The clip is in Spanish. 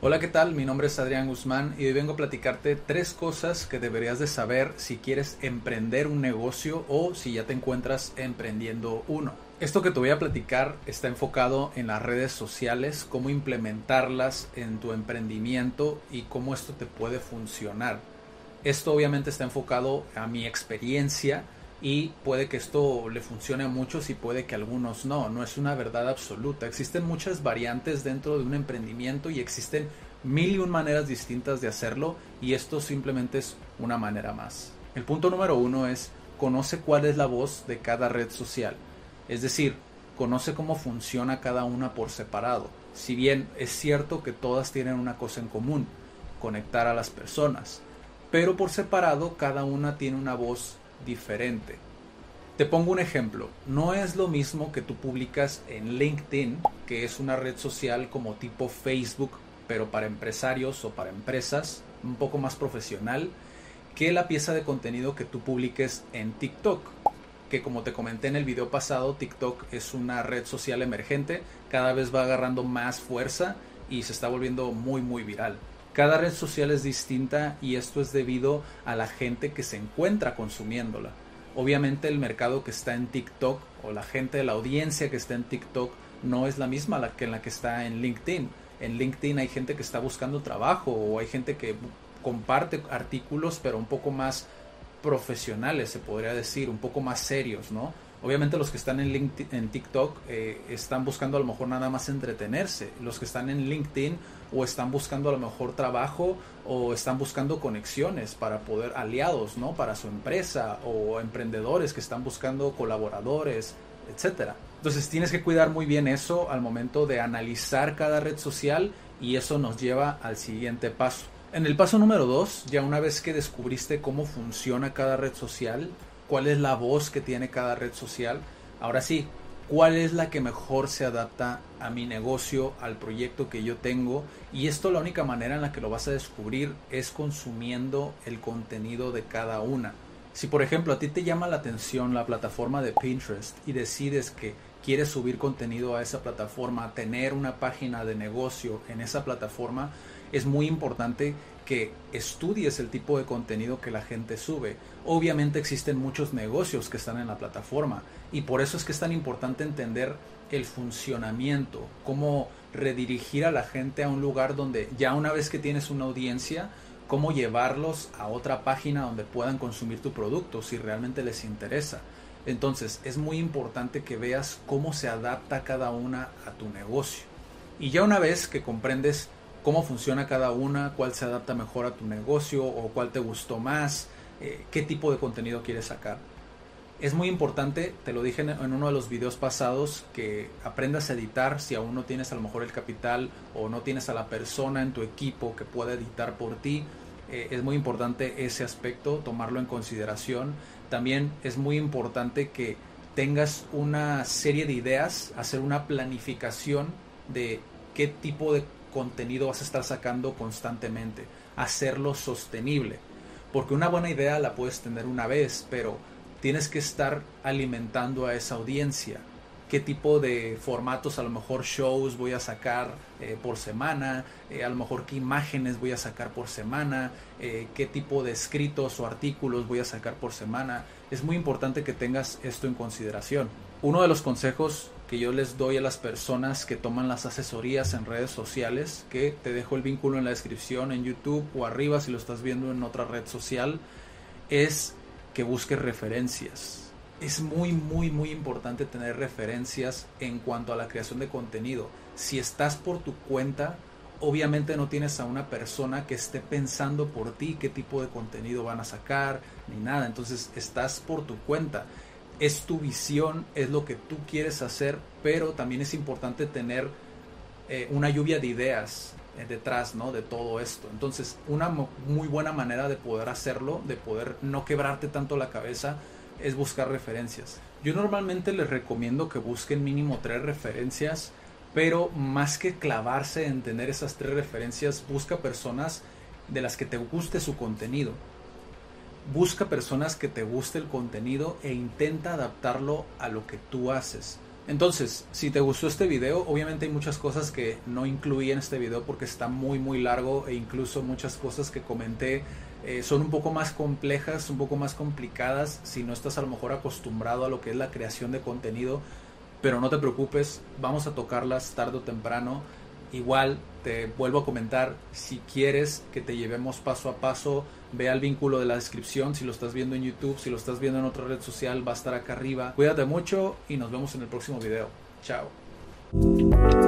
Hola, ¿qué tal? Mi nombre es Adrián Guzmán y hoy vengo a platicarte tres cosas que deberías de saber si quieres emprender un negocio o si ya te encuentras emprendiendo uno. Esto que te voy a platicar está enfocado en las redes sociales, cómo implementarlas en tu emprendimiento y cómo esto te puede funcionar. Esto obviamente está enfocado a mi experiencia y puede que esto le funcione a muchos y puede que a algunos no, no es una verdad absoluta. Existen muchas variantes dentro de un emprendimiento y existen mil y un maneras distintas de hacerlo y esto simplemente es una manera más. El punto número uno es conoce cuál es la voz de cada red social, es decir, conoce cómo funciona cada una por separado. Si bien es cierto que todas tienen una cosa en común, conectar a las personas, pero por separado cada una tiene una voz diferente. Te pongo un ejemplo, no es lo mismo que tú publicas en LinkedIn, que es una red social como tipo Facebook, pero para empresarios o para empresas, un poco más profesional, que la pieza de contenido que tú publiques en TikTok, que como te comenté en el video pasado, TikTok es una red social emergente, cada vez va agarrando más fuerza y se está volviendo muy muy viral. Cada red social es distinta y esto es debido a la gente que se encuentra consumiéndola. Obviamente el mercado que está en TikTok o la gente de la audiencia que está en TikTok no es la misma la que en la que está en LinkedIn. En LinkedIn hay gente que está buscando trabajo o hay gente que comparte artículos pero un poco más profesionales se podría decir, un poco más serios, ¿no? Obviamente los que están en, LinkedIn, en TikTok eh, están buscando a lo mejor nada más entretenerse. Los que están en LinkedIn o están buscando a lo mejor trabajo o están buscando conexiones para poder aliados, ¿no? Para su empresa o emprendedores que están buscando colaboradores, etcétera. Entonces tienes que cuidar muy bien eso al momento de analizar cada red social y eso nos lleva al siguiente paso. En el paso número 2, ya una vez que descubriste cómo funciona cada red social, cuál es la voz que tiene cada red social. Ahora sí, cuál es la que mejor se adapta a mi negocio, al proyecto que yo tengo. Y esto la única manera en la que lo vas a descubrir es consumiendo el contenido de cada una. Si por ejemplo a ti te llama la atención la plataforma de Pinterest y decides que quieres subir contenido a esa plataforma, tener una página de negocio en esa plataforma, es muy importante que estudies el tipo de contenido que la gente sube. Obviamente existen muchos negocios que están en la plataforma y por eso es que es tan importante entender el funcionamiento, cómo redirigir a la gente a un lugar donde ya una vez que tienes una audiencia, cómo llevarlos a otra página donde puedan consumir tu producto si realmente les interesa. Entonces es muy importante que veas cómo se adapta cada una a tu negocio. Y ya una vez que comprendes cómo funciona cada una, cuál se adapta mejor a tu negocio o cuál te gustó más, eh, qué tipo de contenido quieres sacar. Es muy importante, te lo dije en uno de los videos pasados, que aprendas a editar si aún no tienes a lo mejor el capital o no tienes a la persona en tu equipo que pueda editar por ti. Eh, es muy importante ese aspecto, tomarlo en consideración. También es muy importante que tengas una serie de ideas, hacer una planificación de qué tipo de contenido vas a estar sacando constantemente, hacerlo sostenible. Porque una buena idea la puedes tener una vez, pero tienes que estar alimentando a esa audiencia. ¿Qué tipo de formatos, a lo mejor shows voy a sacar eh, por semana? Eh, a lo mejor qué imágenes voy a sacar por semana? Eh, ¿Qué tipo de escritos o artículos voy a sacar por semana? Es muy importante que tengas esto en consideración. Uno de los consejos que yo les doy a las personas que toman las asesorías en redes sociales, que te dejo el vínculo en la descripción en YouTube o arriba si lo estás viendo en otra red social, es que busques referencias. Es muy, muy, muy importante tener referencias en cuanto a la creación de contenido. Si estás por tu cuenta, obviamente no tienes a una persona que esté pensando por ti qué tipo de contenido van a sacar, ni nada. Entonces estás por tu cuenta es tu visión, es lo que tú quieres hacer, pero también es importante tener eh, una lluvia de ideas eh, detrás ¿no? de todo esto. Entonces, una muy buena manera de poder hacerlo, de poder no quebrarte tanto la cabeza, es buscar referencias. Yo normalmente les recomiendo que busquen mínimo tres referencias, pero más que clavarse en tener esas tres referencias, busca personas de las que te guste su contenido busca personas que te guste el contenido e intenta adaptarlo a lo que tú haces. Entonces, si te gustó este video, obviamente hay muchas cosas que no incluí en este video porque está muy muy largo e incluso muchas cosas que comenté eh, son un poco más complejas, un poco más complicadas si no estás a lo mejor acostumbrado a lo que es la creación de contenido. Pero no te preocupes, vamos a tocarlas tarde o temprano. Igual te vuelvo a comentar, si quieres que te llevemos paso a paso, ve al vínculo de la descripción, si lo estás viendo en YouTube, si lo estás viendo en otra red social, va a estar acá arriba. Cuídate mucho y nos vemos en el próximo video. Chao.